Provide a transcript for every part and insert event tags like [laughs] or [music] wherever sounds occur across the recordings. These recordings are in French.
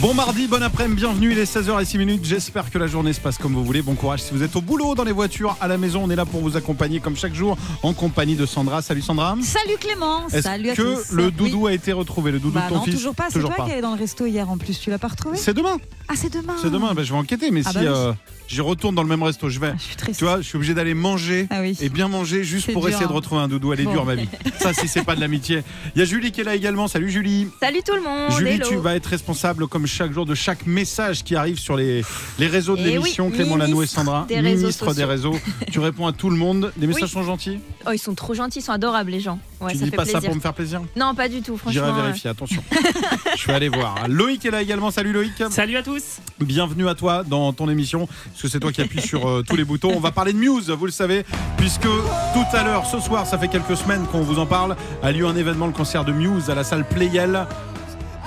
Bon mardi, bon après-midi, bienvenue, il est 16h06 J'espère que la journée se passe comme vous voulez. Bon courage si vous êtes au boulot, dans les voitures, à la maison. On est là pour vous accompagner comme chaque jour en compagnie de Sandra. Salut Sandra. Salut Clément, salut à que tous. le Oui. doudou a été retrouvé, le doudou Bah de ton non, fils? toujours pas. C'est toi qui allais dans le resto hier en plus. Tu l'as pas retrouvé? C'est demain, Ah, c'est demain. c'est demain. Ben, je vais enquêter, mais Ah si bah oui. euh, j'y retourne dans le même resto, je vais. Ah, je suis Tu vois, je suis obligé d'aller manger Ah oui. et bien manger juste pour dur, essayer de retrouver un doudou. Elle est Bon. dure ma vie. [laughs] Ça, si c'est pas de l'amitié. Il y a Julie qui est là également. Salut Julie. Salut tout le monde. Julie, hello. tu vas être responsable comme chaque jour de chaque message qui arrive sur les, les réseaux de Eh l'émission. oui, Clément Lano et Sandra, des réseaux ministre des réseaux. tu réponds à tout le monde. Les messages Oui. sont gentils. Oh, ils sont trop gentils, ils sont adorables les gens. Ouais, tu ça dis fait pas plaisir. ça pour me faire plaisir Non, pas du tout, J'irai franchement. vérifier, attention. Je vais aller voir. Loïc est là également. Salut Loïc. Salut à tous Bienvenue à toi dans ton émission, parce que c'est toi qui appuies sur euh, tous les boutons. On va parler de Muse, vous le savez, puisque tout à l'heure, ce soir, ça fait quelques semaines qu'on vous en parle, a lieu un événement, le concert de Muse à la salle Playel.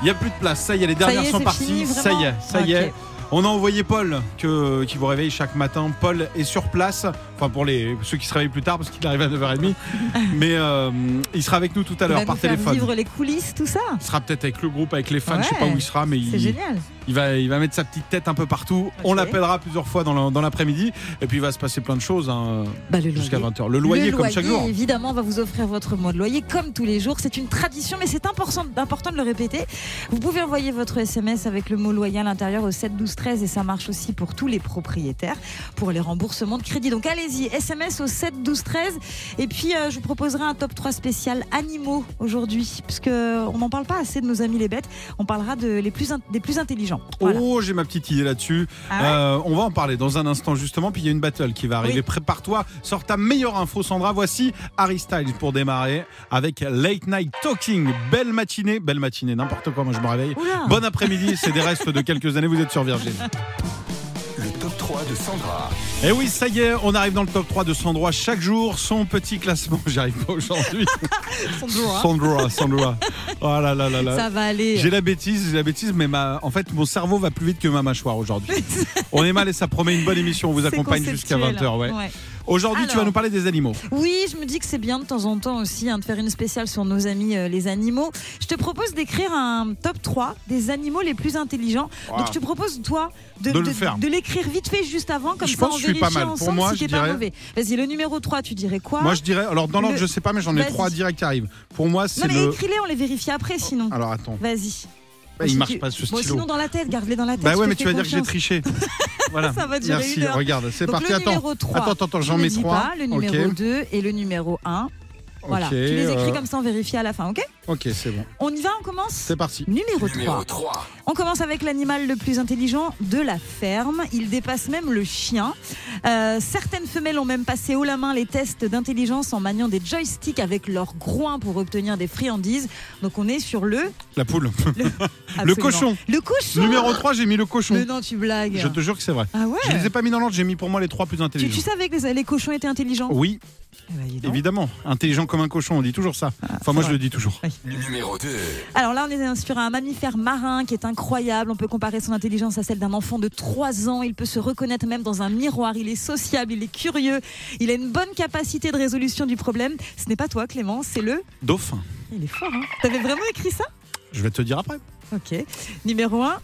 Il n'y a plus de place, ça y est, les dernières est, sont parties. ça y est, ça y est. On a envoyé Paul que, qui vous réveille chaque matin. Paul est sur place, enfin pour les, ceux qui se réveillent plus tard parce qu'il arrive à 9h30. [laughs] Mais euh, il sera avec nous tout à Il l'heure par nous téléphone. vivre les coulisses, tout ça. Il sera peut-être avec le groupe, avec les fans, je sais Ouais. pas où il sera, mais C'est il, génial. Il va, il va mettre sa petite tête un peu partout. On l'appellera plusieurs fois dans l'après-midi. Et puis il va se passer plein de choses hein, Bah, jusqu'à loyer. 20h. Le loyer, Le comme chaque jour. Évidemment, on va vous offrir votre mois de loyer comme tous les jours. C'est une tradition, mais c'est important, important de le répéter. Vous pouvez envoyer votre SMS avec le mot loyer à l'intérieur au 7 12 13 et ça marche aussi pour tous les propriétaires pour les remboursements de crédit. Donc allez-y, SMS au 7 12 13. Et puis euh, je vous proposerai un top 3 spécial animaux aujourd'hui, parce que on n'en parle pas assez de nos amis les bêtes. On parlera de les plus des plus intelligents. Voilà. Oh, j'ai ma petite idée là-dessus. Ah ouais Euh, on va en parler dans un instant justement. Puis il y a une battle qui va arriver. Oui. Prépare-toi, sors ta meilleure info, Sandra. Voici Harry Styles pour démarrer avec Late Night Talking. Belle matinée, belle matinée, n'importe quoi. Moi, je me réveille. Oula. Bon après-midi, c'est des restes de quelques années. Vous êtes sur Virgin. [laughs] Le top 3 de Sandra. Et Eh oui, ça y est, on arrive dans le top 3 de Sandra chaque jour. Son petit classement, [laughs] j'y arrive pas aujourd'hui. [laughs] Sandra. Sandra, Sandra. [laughs] Oh là là là là. Ça va aller. J'ai la bêtise, j'ai la bêtise, mais ma... en fait, mon cerveau va plus vite que ma mâchoire aujourd'hui. On est mal et ça promet une bonne émission. On vous accompagne jusqu'à conceptuel. 20h. Ouais. Ouais. Aujourd'hui, tu vas nous parler des animaux. Oui, je me dis que c'est bien de temps en temps aussi hein, de faire une spéciale sur nos amis euh, les animaux. Je te propose d'écrire un top 3 des animaux les plus intelligents. Wow. Donc je te propose toi de, De le faire. de l'écrire vite fait juste avant comme Je ça pense on que je suis pas mal. Pour ensemble moi, si je t'es pas dirais- mauvais. Vas-y, le numéro 3, tu dirais quoi? Moi, je dirais. Alors, dans l'ordre, Le- je sais pas, mais j'en ai Vas-y. trois directs qui arrivent. Pour moi, Non c'est mais le. Oh, écris-les, on les vérifie après sinon. Alors, attends. Vas-y. Bah, il Si marche tu- pas ce Bon, stylo. sinon dans la tête, garde-les dans la tête. Bah ouais, mais tu vas dire que j'ai triché. [laughs] Voilà. Ça va durer Merci. une heure. Regarde, c'est parti. Attends. numéro 3. Attends, attends, j'en mets trois. le numéro Ok. 2 et le numéro 1. Voilà, Ok, tu les écris euh, comme ça, on vérifie à la fin, ok? Ok, c'est bon. On y va, on commence C'est parti. Numéro 3. Numéro 3. On commence avec l'animal le plus intelligent de la ferme. Il dépasse même le chien. Euh, certaines femelles ont même passé haut la main les tests d'intelligence en maniant des joysticks avec leur groin pour obtenir des friandises. Donc on est sur le... La poule. Le [laughs] cochon. Le cochon Numéro 3, j'ai mis le cochon. Mais non, tu blagues. Je te jure que c'est vrai. Ah ouais Je les ai pas mis dans l'ordre, j'ai mis pour moi les trois plus intelligents. tu savais que les, les cochons étaient intelligents? Oui, Eh ben, évidemment. Intelligent comme un cochon, on dit toujours ça. Enfin, moi, je le dis toujours. Numéro 2. Alors là, on est sur un mammifère marin qui est incroyable. On peut comparer son intelligence à celle d'un enfant de 3 ans. Il peut se reconnaître même dans un miroir. Il est sociable, il est curieux. Il a une bonne capacité de résolution du problème. Ce n'est pas toi, Clément, c'est le. Dauphin. Il est fort, hein T'avais vraiment écrit ça? Je vais te dire après. Ok. Numéro 1,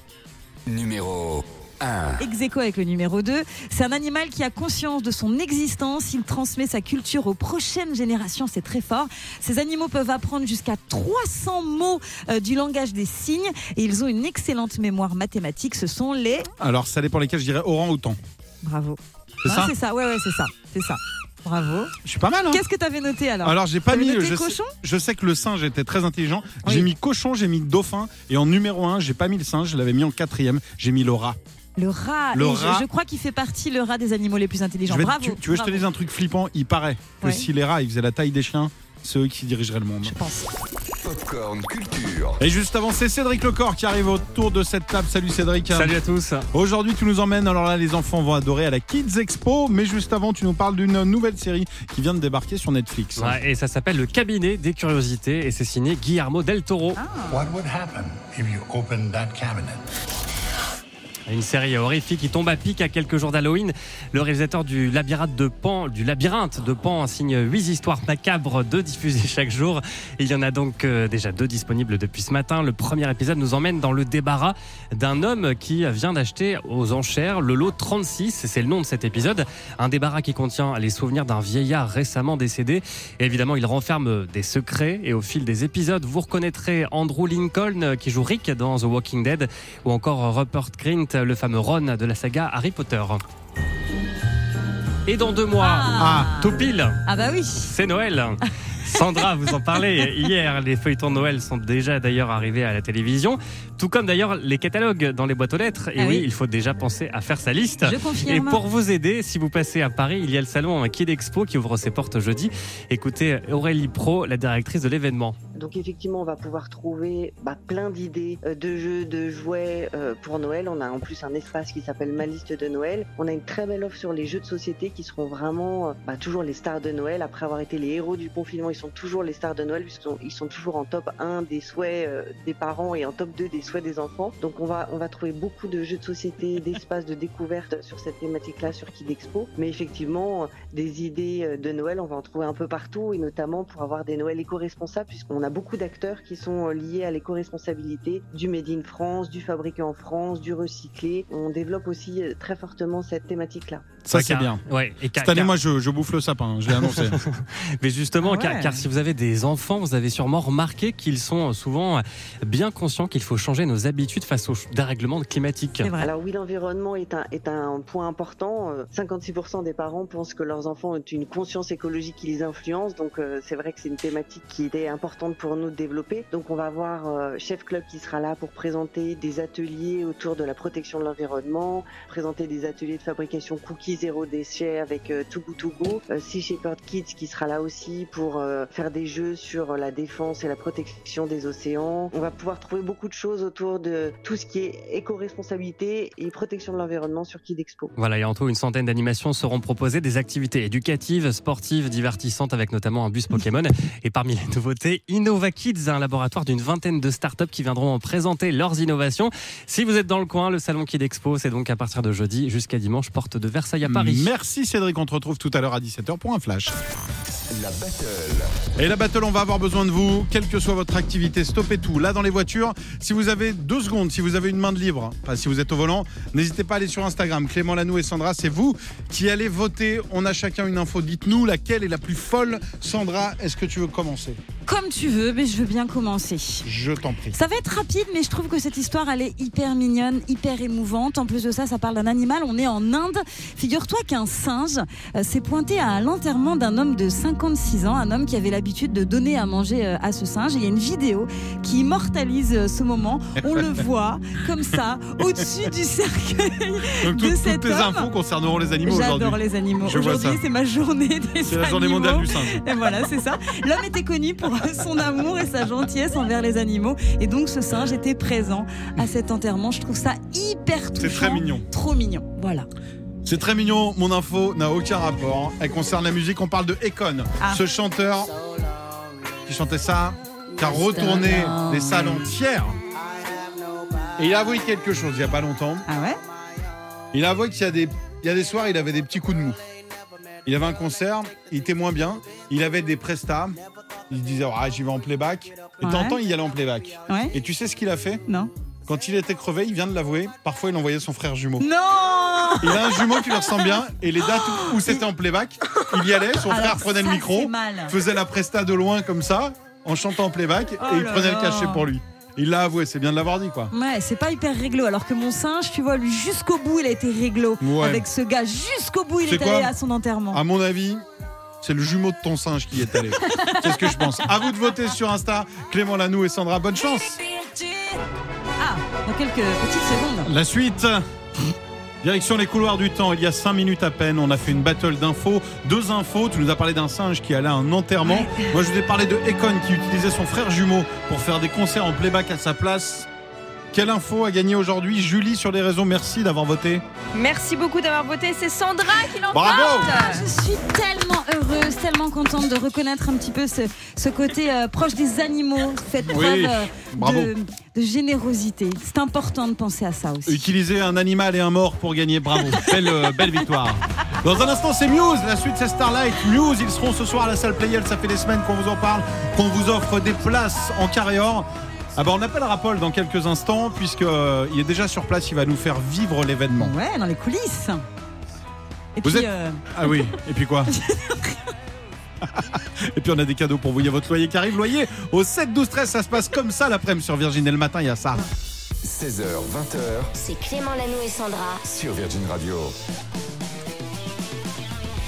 Numéro 1. ex aequo avec le numéro 2. C'est un animal qui a conscience de son existence. Il transmet sa culture aux prochaines générations. C'est très fort. Ces animaux peuvent apprendre jusqu'à 300 mots euh, du langage des signes et ils ont une excellente mémoire mathématique. Ce sont les. Alors, ça dépend lesquels, je dirais orang-outan. Bravo. C'est Ah, ça C'est ça, ouais, ouais, c'est ça. C'est ça. Bravo. Je suis pas mal, hein Qu'est-ce que t'avais noté alors Alors, j'ai pas mis. noté Je sais, cochon je sais que le singe était très intelligent. Oui. J'ai mis cochon, j'ai mis dauphin. Et en numéro 1, j'ai pas mis le singe, je l'avais mis en quatrième. J'ai mis le rat. Le rat. Le je- crois qu'il fait partie, le rat, des animaux les plus intelligents. Vais- Bravo. tu, tu veux que je te dise un truc flippant Il paraît que Ouais. si les rats ils faisaient la taille des chiens, c'est eux qui dirigeraient le monde. Je pense. Popcorn Culture. Et juste avant, c'est Cédric Lecor qui arrive autour de cette table. Salut Cédric. Salut à tous Aujourd'hui, tu nous emmènes, alors là, les enfants vont adorer à la Kids Expo. Mais juste avant, tu nous parles d'une nouvelle série qui vient de débarquer sur Netflix. Ouais, Et ça s'appelle Le cabinet des curiosités et c'est signé Guillermo del Toro. Ah. What would happen if you opened that cabinet? Une série horrifique qui tombe à pic à quelques jours d'Halloween. Le réalisateur du labyrinthe de Pan, du labyrinthe de Pan signe huit histoires macabres de diffuser chaque jour. Il y en a donc euh, déjà deux disponibles depuis ce matin. Le premier épisode nous emmène dans le débarras d'un homme qui vient d'acheter aux enchères le lot 36, c'est le nom de cet épisode. Un débarras qui contient les souvenirs d'un vieillard récemment décédé. Évidemment, il renferme des secrets et au fil des épisodes, vous reconnaîtrez Andrew Lincoln euh, qui joue Rick dans The Walking Dead ou encore Rupert Grint, le fameux Ron de la saga Harry Potter. Et dans deux mois, Ah. tout pile, Ah bah oui. c'est Noël. Sandra, vous en parlez hier. Les feuilletons de Noël sont déjà d'ailleurs arrivés à la télévision, tout comme d'ailleurs les catalogues dans les boîtes aux lettres. Et Ah oui, oui. il faut déjà penser à faire sa liste. Je Et confirme. pour vous aider, si vous passez à Paris, il y a le salon Kid Expo qui ouvre ses portes jeudi. Écoutez Aurélie Pro, la directrice de l'événement. Donc effectivement, on va pouvoir trouver bah, plein d'idées euh, de jeux, de jouets euh, pour Noël. On a en plus un espace qui s'appelle Ma liste de Noël. On a une très belle offre sur les jeux de société qui seront vraiment euh, bah, toujours les stars de Noël. Après avoir été les héros du confinement, ils sont toujours les stars de Noël puisqu'ils sont, sont toujours en top 1 des souhaits euh, des parents et en top 2 des souhaits des enfants. Donc on va, on va trouver beaucoup de jeux de société, [laughs] d'espaces de découverte sur cette thématique-là sur Kid Expo. Mais effectivement, euh, des idées de Noël, on va en trouver un peu partout et notamment pour avoir des Noëls éco-responsables puisqu'on a beaucoup d'acteurs qui sont euh, liés à l'éco-responsabilité du Made in France, du fabriqué en France, du recyclé. On développe aussi euh, très fortement cette thématique-là. Ça, c'est bien. Ouais, et Cette année, moi, je, je bouffe le sapin, je l'ai annoncé. [laughs] Mais justement, Ah car, ouais. car si vous avez des enfants, vous avez sûrement remarqué qu'ils sont souvent bien conscients qu'il faut changer nos habitudes face au dérèglement climatique. Alors oui, l'environnement est un, est un point important. Euh, 56% des parents pensent que leurs enfants ont une conscience écologique qui les influence. Donc euh, c'est vrai que c'est une thématique qui était importante pour nous développer. Donc on va avoir euh, Chef Club qui sera là pour présenter des ateliers autour de la protection de l'environnement, présenter des ateliers de fabrication cookies zéro déchet avec euh, Too Good To Go. Euh, Sea Shepherd Kids qui sera là aussi pour faire des jeux sur la défense et la protection des océans. On va pouvoir trouver beaucoup de choses autour de tout ce qui est éco-responsabilité et protection de l'environnement sur Kid Expo. Voilà, et en tout, une centaine d'animations seront proposées, des activités éducatives, sportives, divertissantes, avec notamment un bus Pokémon. Et parmi les nouveautés, Innova Kids, un laboratoire d'une vingtaine de startups qui viendront présenter leurs innovations. Si vous êtes dans le coin, le salon Kid Expo, c'est donc à partir de jeudi jusqu'à dimanche, porte de Versailles à Paris. Merci Cédric, on te retrouve tout à l'heure à 17h pour un flash. La battle. Et la battle, on va avoir besoin de vous, quelle que soit votre activité, stoppez tout. Là, dans les voitures, si vous avez deux secondes, si vous avez une main de libre, enfin, si vous êtes au volant, n'hésitez pas à aller sur Instagram. Clément Lanou et Sandra, c'est vous qui allez voter. On a chacun une info. Dites-nous laquelle est la plus folle. Sandra, est-ce que tu veux commencer? Comme tu veux, mais je veux bien commencer. Je t'en prie. Ça va être rapide, mais je trouve que cette histoire, elle est hyper mignonne, hyper émouvante. En plus de ça, ça parle d'un animal. On est en Inde. Figure-toi qu'un singe euh, s'est pointé à l'enterrement d'un homme de 56 ans, un homme qui avait l'habitude de donner à manger euh, à ce singe. Et il y a une vidéo qui immortalise euh, ce moment. On le [laughs] voit comme ça, au-dessus du cercueil. Donc, de toutes- toutes cet tes homme. infos concerneront les animaux J'adore aujourd'hui. les animaux. Aujourd'hui, c'est ma journée des C'est la journée animaux. mondiale du singe. Et voilà, c'est ça. L'homme était connu pour [laughs] son amour et sa gentillesse envers les animaux. Et donc, ce singe était présent à cet enterrement. Je trouve ça hyper touchant. C'est très mignon. Trop mignon. Voilà. C'est très mignon, mon info n'a aucun rapport. Elle concerne la musique, on parle de Econ, Ah. ce chanteur qui chantait ça, qui a retourné des salles entières. Et il a avoué quelque chose il n'y a pas longtemps. Ah ouais? Il a avoué qu'il y a des, il y a des soirs, il avait des petits coups de mou. Il avait un concert, il était moins bien, il avait des prestats, il disait ah, j'y vais en playback. Et Ouais. temps, il y allait en playback. Ouais Et tu sais ce qu'il a fait? Non Quand il était crevé, il vient de l'avouer, parfois il envoyait son frère jumeau. Non Il a un jumeau qui lui ressemble bien et les dates où c'était en playback, il y allait, son frère Alors, prenait le micro, faisait la presta de loin comme ça, en chantant en playback Oh et il prenait le cachet pour lui. Il l'a avoué, c'est bien de l'avoir dit quoi. Ouais, c'est pas hyper réglo. Alors que mon singe, tu vois, lui, jusqu'au bout, il a été réglo. Ouais. Avec ce gars, jusqu'au bout, il C'est est quoi allé à son enterrement. À mon avis, c'est le jumeau de ton singe qui y est allé. [laughs] c'est ce que je pense. À vous de voter sur Insta, Clément Lanou et Sandra, bonne chance. Dans quelques petites secondes. La suite. Direction les couloirs du temps, il y a 5 minutes à peine, on a fait une battle d'infos, deux infos, tu nous as parlé d'un singe qui allait à un enterrement, moi je vous ai parlé de Econ qui utilisait son frère jumeau pour faire des concerts en playback à sa place. Quelle info a gagné aujourd'hui Julie sur les réseaux, merci d'avoir voté. Merci beaucoup d'avoir voté. C'est Sandra qui l'emporte. Bravo Ah, je suis tellement heureuse, tellement contente de reconnaître un petit peu ce, ce côté euh, proche des animaux. Faites Oui, preuve euh, bravo. de, de générosité. C'est important de penser à ça aussi. Utiliser un animal et un mort pour gagner, bravo. belle, euh, belle victoire. Dans un instant, c'est Muse. La suite, c'est Starlight. Muse, ils seront ce soir à la salle Playel. Ça fait des semaines qu'on vous en parle, qu'on vous offre des places en carré or. Ah bah on appellera Paul dans quelques instants, puisqu'il est déjà sur place. Il va nous faire vivre l'événement. Ouais, dans les coulisses. Et Vous puis, êtes- euh, Ah oui, [laughs] et puis quoi [laughs] Et puis on a des cadeaux pour vous. Il y a votre loyer qui arrive. Loyer au 7, 12, 13. Ça se passe comme ça l'après-midi sur Virgin. Et le matin, il y a ça. 16h, 20h C'est Clément Lanoux et Sandra. sur Virgin Radio.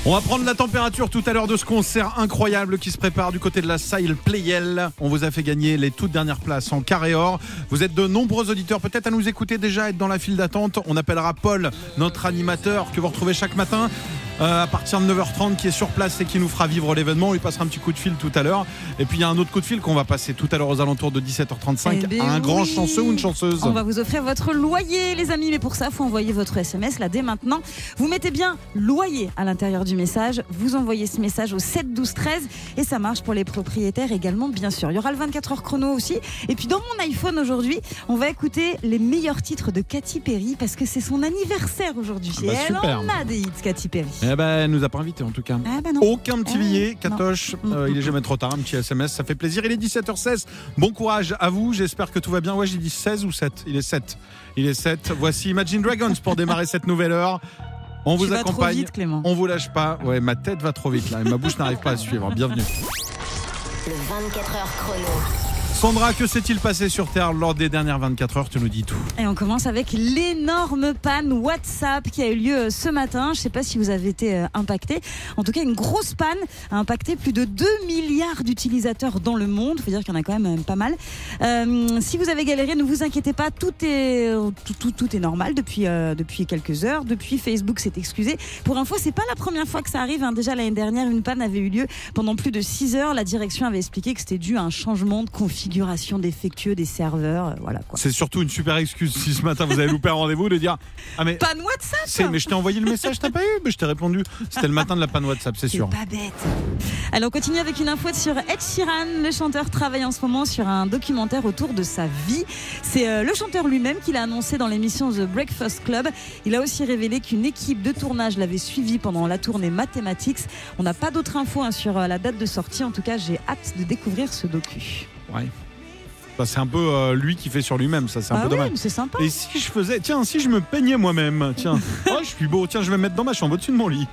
On va prendre la température tout à l'heure de ce concert incroyable qui se prépare du côté de la salle Playel. On vous a fait gagner les toutes dernières places en carré or. Vous êtes de nombreux auditeurs, peut-être à nous écouter déjà, être dans la file d'attente. On appellera Paul, notre animateur que vous retrouvez chaque matin. Euh, à partir de 9h30 qui est sur place et qui nous fera vivre l'événement. On lui passera un petit coup de fil tout à l'heure. Et puis il y a un autre coup de fil qu'on va passer tout à l'heure aux alentours de 17h35 Eh ben à un grand chanceux ou une chanceuse. On va vous offrir votre loyer, les amis. Mais pour ça, faut envoyer votre SMS là dès maintenant. Vous mettez bien loyer à l'intérieur du message. Vous envoyez ce message au 7 12 13 et ça marche pour les propriétaires également, bien sûr. Il y aura le 24 heures chrono aussi. Et puis dans mon iPhone aujourd'hui, on va écouter les meilleurs titres de Katy Perry parce que c'est son anniversaire aujourd'hui. Ah bah elle super. en a des hits, Katy Perry. Eh ben, elle nous a pas invités en tout cas. Ah bah non. Aucun petit Ah, billet. Katoche. Euh, il est jamais trop tard, un petit SMS, ça fait plaisir. Il est 17h16. Bon courage à vous, j'espère que tout va bien. Ouais, j'ai dit 16 ou 7 Il est 7. Il est 7. Voici Imagine Dragons pour démarrer cette nouvelle heure. On Tu vous vas trop accompagne. vite, Clément. On vous lâche pas. Ouais, ma tête va trop vite là et ma bouche n'arrive pas à suivre. Bienvenue. Le 24 heures chrono. Sandra, que s'est-il passé sur Terre lors des dernières 24 heures Tu nous dis tout. Et on commence avec l'énorme panne WhatsApp qui a eu lieu euh, ce matin. Je ne sais pas si vous avez été euh, impacté. En tout cas, une grosse panne a impacté plus de 2 milliards d'utilisateurs dans le monde. Il faut dire qu'il y en a quand même euh, pas mal. Si vous avez galéré, ne vous inquiétez pas. Tout est, normal depuis, depuis quelques heures. Depuis, Facebook s'est excusé. Pour info, c'est pas la première fois que ça arrive. hein. Déjà l'année dernière, une panne avait eu lieu pendant plus de 6 heures. La direction avait expliqué que c'était dû à un changement de configuration défectueux des serveurs. Euh, Voilà quoi. C'est surtout une super excuse si ce matin vous avez loupé un rendez-vous de dire Ah, mais. Panne WhatsApp c'est- mais je t'ai envoyé le message, t'as pas eu Mais je t'ai répondu. C'était le matin de la panne WhatsApp, c'est sûr. pas bête. Allez, on continue avec une info sur Ed Sheeran. Le chanteur travaille en ce moment sur un documentaire autour de sa vie. C'est euh, le chanteur lui-même qui l'a annoncé dans l'émission The Breakfast Club. Il a aussi révélé qu'une équipe de tournage l'avait suivi pendant la tournée Mathematics. On n'a pas d'autres infos hein, sur euh, la date de sortie. En tout cas, j'ai hâte de découvrir ce docu. Ouais. Bah, c'est un peu euh, lui qui fait sur lui-même, ça c'est un Ah peu oui, dommage. c'est sympa. Et si je faisais, tiens, si je me peignais moi-même, tiens, [laughs] oh je suis beau, tiens, je vais me mettre dans ma chambre au-dessus de mon lit.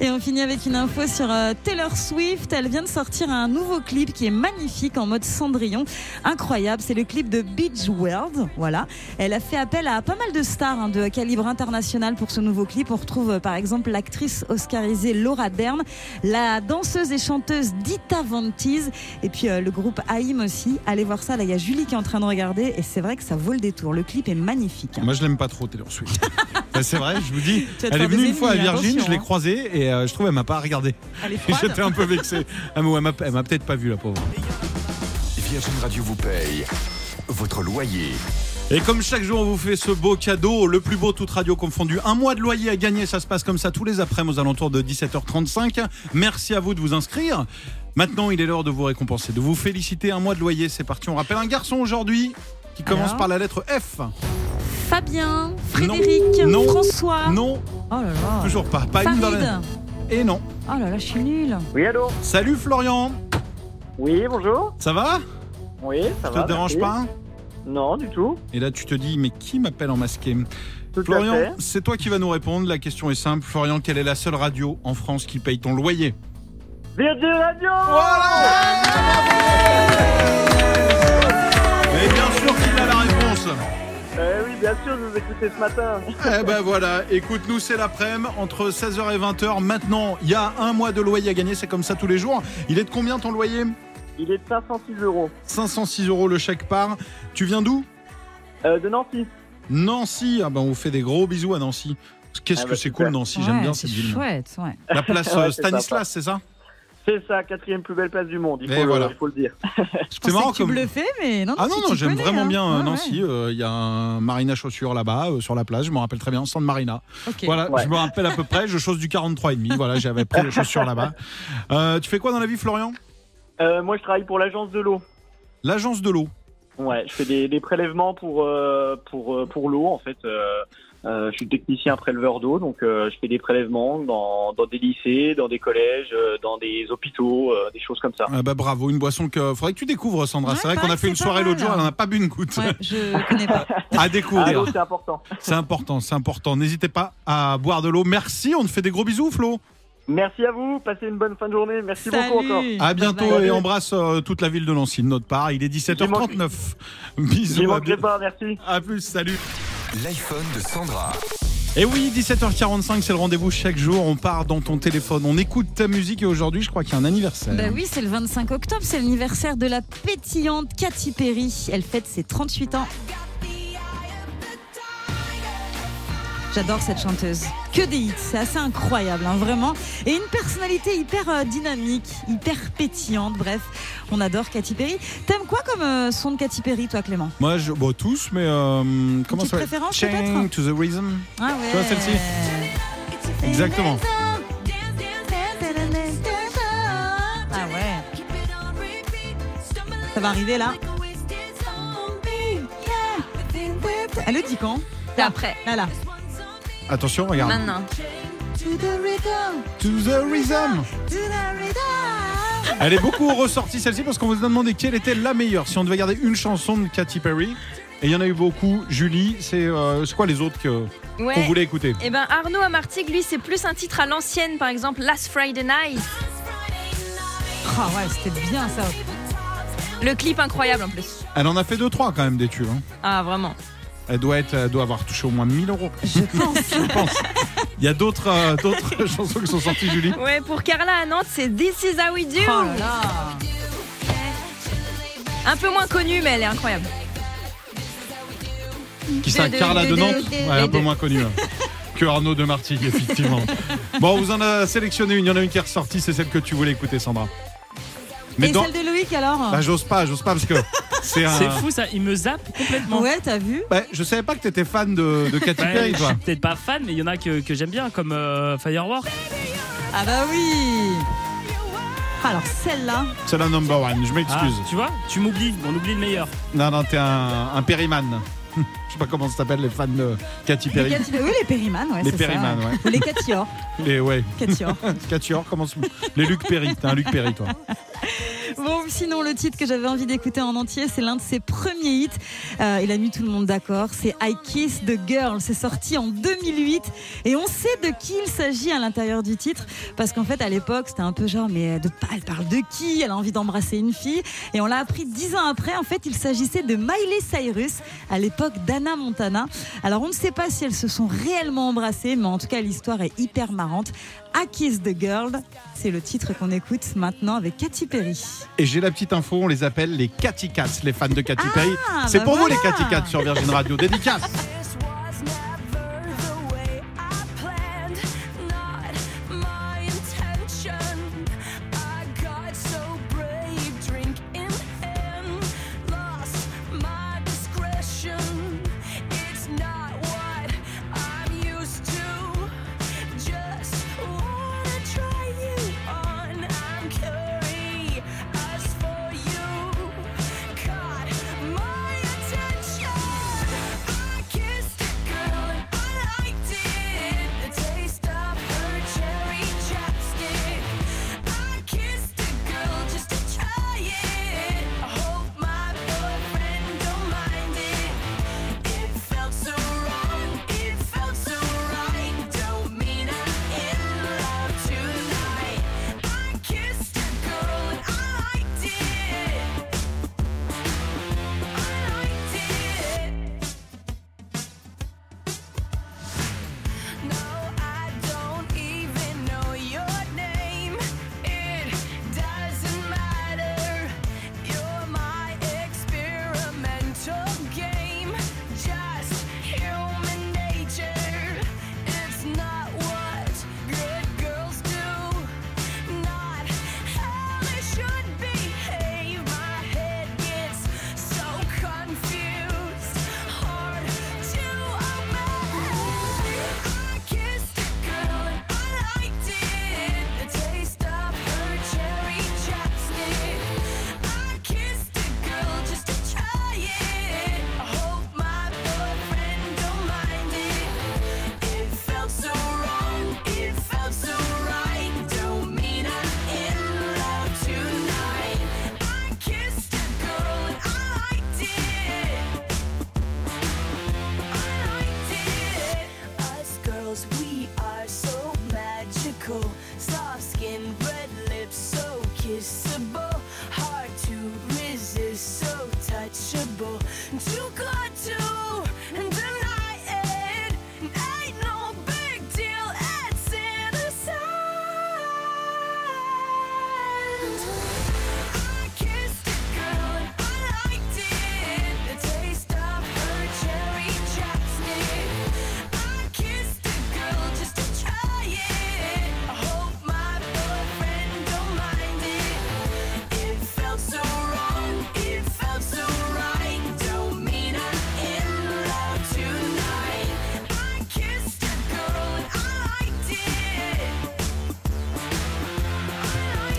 Et on finit avec une info sur euh, Taylor Swift. Elle vient de sortir un nouveau clip qui est magnifique en mode Cendrillon. Incroyable, c'est le clip de Beach World. Voilà. Elle a fait appel à pas mal de stars hein, de calibre international pour ce nouveau clip. On retrouve euh, par exemple l'actrice oscarisée Laura Dern, la danseuse et chanteuse Dita Von Teese et puis euh, le groupe AIM aussi. Allez voir ça, là il y a Julie qui est en train de regarder et c'est vrai que ça vaut le détour. Le clip est magnifique. hein. Moi je l'aime pas trop Taylor Swift. [laughs] Bah, c'est vrai, je vous dis, [laughs] elle est venue une fois à Virgin, je l'ai hein. croisée et euh, je trouve elle m'a pas regardé. [laughs] J'étais un peu vexé. Ah, mais ouais, elle m'a- peut-être pas vu la pauvre. Virgin Radio vous paye votre loyer. Et comme chaque jour, on vous fait ce beau cadeau, le plus beau toute radio confondue. Un mois de loyer à gagner, ça se passe comme ça tous les après-midi aux alentours de 17h35. Merci à vous de vous inscrire. Maintenant, il est l'heure de vous récompenser, de vous féliciter. Un mois de loyer, c'est parti. On rappelle un garçon aujourd'hui qui commence Alors par la lettre F. Fabien, Frédéric, Non. François. Non, Oh là là. toujours pas. Pas une dans la... Et non. Oh là là, je suis nulle. Oui, allô Salut Florian, Oui, bonjour ça va Oui, ça Ça va. te dérange merci. pas Non, du tout. Et là, tu te dis, mais qui m'appelle en masqué? Tout Florian, c'est toi qui vas nous répondre. La question est simple. Florian, quelle est la seule radio en France qui paye ton loyer? Virgin Radio Et bien sûr qu'il a la réponse. Eh oui, bien sûr, je vous écoutais ce matin. Eh ben voilà, écoute-nous, c'est l'après-midi, entre 16h et 20h. Maintenant, il y a un mois de loyer à gagner, c'est comme ça tous les jours. Il est de combien ton loyer? Il est de 506 euros. 506 euros le chèque part. Tu viens d'où? Euh, de Nancy. Nancy. Ah ben on vous fait des gros bisous à Nancy. Qu'est-ce Ah que bah, c'est cool Nancy, j'aime Ouais, bien c'est cette ville. chouette, ouais. La place [laughs] Ouais, euh, c'est Stanislas, c'est ça? C'est ça, quatrième plus belle place du monde, il faut, le- voilà. il faut le dire. [laughs] C'est marrant que tu comme- bluffais, mais non, non, Ah non, non, j'aime vraiment hein. bien euh, Ouais, Nancy. ouais. Euh, Il y a un Marina chaussures là-bas, euh, sur la plage. Je me rappelle très bien, stand Marina. Voilà, Ouais. je me rappelle à peu près. Je chausse du 43,5. Voilà, j'avais pris les chaussures là-bas. [laughs] Euh, tu fais quoi dans la vie, Florian? Euh, moi, je travaille pour l'agence de l'eau. L'agence de l'eau. Ouais, je fais des, des prélèvements pour euh, pour euh, pour l'eau en fait. Euh, je suis technicien préleveur d'eau, donc euh, je fais des prélèvements dans, dans des lycées, dans des collèges, euh, dans des hôpitaux, euh, des choses comme ça. Ah bah bravo, une boisson que faudrait que tu découvres, Sandra. Ouais, c'est vrai qu'on a fait une soirée l'autre jour, elle en a pas bu une goutte. Ouais, je connais pas. [laughs] À Ah, découvrir. l'eau, c'est important. C'est important, c'est important. N'hésitez pas à boire de l'eau. Merci, on te fait des gros bisous, Flo. Merci à vous, passez une bonne fin de journée. Merci beaucoup encore. À bientôt Bye et embrasse euh, toute la ville de Nancy de notre part. Il est 17h39. J'y Bisous. À, pas, merci. à plus, salut. L'iPhone de Sandra. Et oui, 17h45, c'est le rendez-vous chaque jour. On part dans ton téléphone, on écoute ta musique et aujourd'hui, je crois qu'il y a un anniversaire. Bah oui, c'est le 25 octobre, c'est l'anniversaire de la pétillante Katy Perry. Elle fête ses 38 ans. J'adore cette chanteuse. Que des hits, c'est assez incroyable, hein, vraiment. Et une personnalité hyper euh, dynamique, hyper pétillante. Bref, on adore Katy Perry. T'aimes quoi comme euh, son de Katy Perry, toi, Clément? Moi, je, bon, tous, mais euh, comment petite ça préférence, peut-être? To the Rhythm. Ah ouais. Tu vois celle-ci? Exactement. Ah ouais. Ça va arriver là? Elle le dit quand? C'est après. Là, là. Attention, regarde. Maintenant. To the Rhythm. Elle est beaucoup ressortie celle-ci parce qu'on vous a demandé quelle était la meilleure. Si on devait garder une chanson de Katy Perry, et il y en a eu beaucoup. Julie, c'est euh, c'est quoi les autres que qu'on voulait écouter? Eh ben Arnaud Amartig, lui, c'est plus un titre à l'ancienne, par exemple Last Friday Night. Ah ouais, c'était bien ça. Le clip incroyable en plus. Elle en a fait deux trois quand même des tubes. hein. Ah vraiment. Elle doit être, elle doit avoir touché au moins 1000 euros. Je pense. [laughs] Je pense. Il y a d'autres euh, d'autres [laughs] chansons qui sont sorties, Julie. Ouais, pour Carla à Nantes, c'est This Is How We Do. Oh là là. Un peu moins connue, mais elle est incroyable. Qui ça Carla de, de- de- Nantes de- Ouais, un de- peu moins connue hein, que Arnaud de Martigues, effectivement. [laughs] bon, on vous en a sélectionné une. Il y en a une qui est ressortie, c'est celle que tu voulais écouter, Sandra. Et dans- celle de Loïc alors? Bah, j'ose pas, j'ose pas parce que c'est un. Fou ça, il me zappe complètement. Ouais, t'as vu Bah, je savais pas que t'étais fan de, de Katy Ouais, Perry, je toi. suis peut-être pas fan, mais il y en a que, que j'aime bien, comme euh, Firework. Ah bah oui Alors celle-là, C'est la number one, je Ah, m'excuse. tu vois, tu m'oublies, on oublie le meilleur. Non, non, t'es un, un Perryman. [laughs] je sais pas comment ça s'appelle, les fans de Katy les Perry. Katy- oui les Perryman, ouais, Les c'est Perryman, ça. ouais. Ou les Catior. Les, [laughs] ouais. Catior. Catior, [laughs] comment se- Les Luc Perry, t'es un Luc Perry, toi. Bon, sinon, le titre que j'avais envie d'écouter en entier, c'est l'un de ses premiers hits. Euh, il a mis tout le monde d'accord. C'est I Kiss the Girl. C'est sorti en 2008. Et on sait de qui il s'agit à l'intérieur du titre. Parce qu'en fait, à l'époque, c'était un peu genre, mais de, elle parle de qui? Elle a envie d'embrasser une fille. Et on l'a appris dix ans après. En fait, il s'agissait de Miley Cyrus, à l'époque d'Anna Montana. Alors, on ne sait pas si elles se sont réellement embrassées, mais en tout cas, l'histoire est hyper marrante. I Kiss the Girl, c'est le titre qu'on écoute maintenant avec Katy Perry. Et j'ai la petite info, on les appelle les Cathy Cats, les fans de Katy Perry. Ah, C'est bah pour vous les Cathy Cats sur Virgin Radio. Dédicace.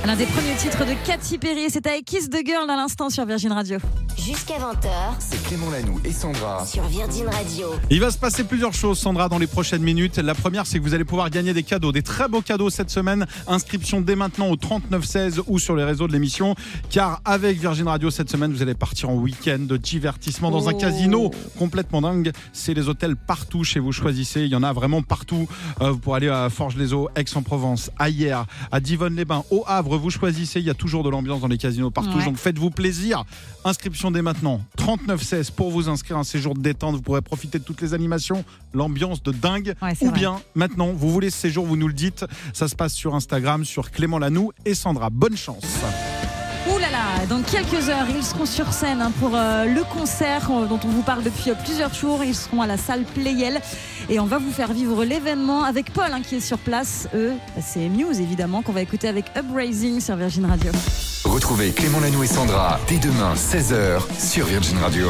L'un des premiers titres de Katy Perry, c'était avec Kiss the Girl à l'instant sur Virgin Radio. Jusqu'à 20h C'est Clément Lanoux et Sandra. sur Virgin Radio. Il va se passer plusieurs choses, Sandra, dans les prochaines minutes. La première, c'est que vous allez pouvoir gagner des cadeaux, des très beaux cadeaux cette semaine. Inscription dès maintenant au 3916 ou sur les réseaux de l'émission. Car avec Virgin Radio cette semaine, vous allez partir en week-end de divertissement dans un Oh. casino complètement dingue. C'est les hôtels partout chez vous. Choisissez. Il y en a vraiment partout. Euh, vous pourrez aller à Forges-les-Eaux, Aix-en-Provence, à Hier, à Divonne-les-Bains, au Havre. Vous choisissez. Il y a toujours de l'ambiance dans les casinos partout. Ouais. Donc faites-vous plaisir. Inscription dès maintenant. 3916 pour vous inscrire un séjour de détente. Vous pourrez profiter de toutes les animations, l'ambiance de dingue. Ouais, Ou vrai. bien maintenant, vous voulez ce séjour, vous nous le dites. Ça se passe sur Instagram, sur Clément Lanoux et Sandra. Bonne chance. Ouh dans quelques heures, ils seront sur scène hein, pour euh, le concert euh, dont on vous parle depuis euh, plusieurs jours. Ils seront à la salle Playel et on va vous faire vivre l'événement avec Paul hein, qui est sur place. Eux, bah, c'est Muse évidemment qu'on va écouter avec Uprising sur Virgin Radio. Retrouvez Clément Lanoux et Sandra dès demain 16h sur Virgin Radio.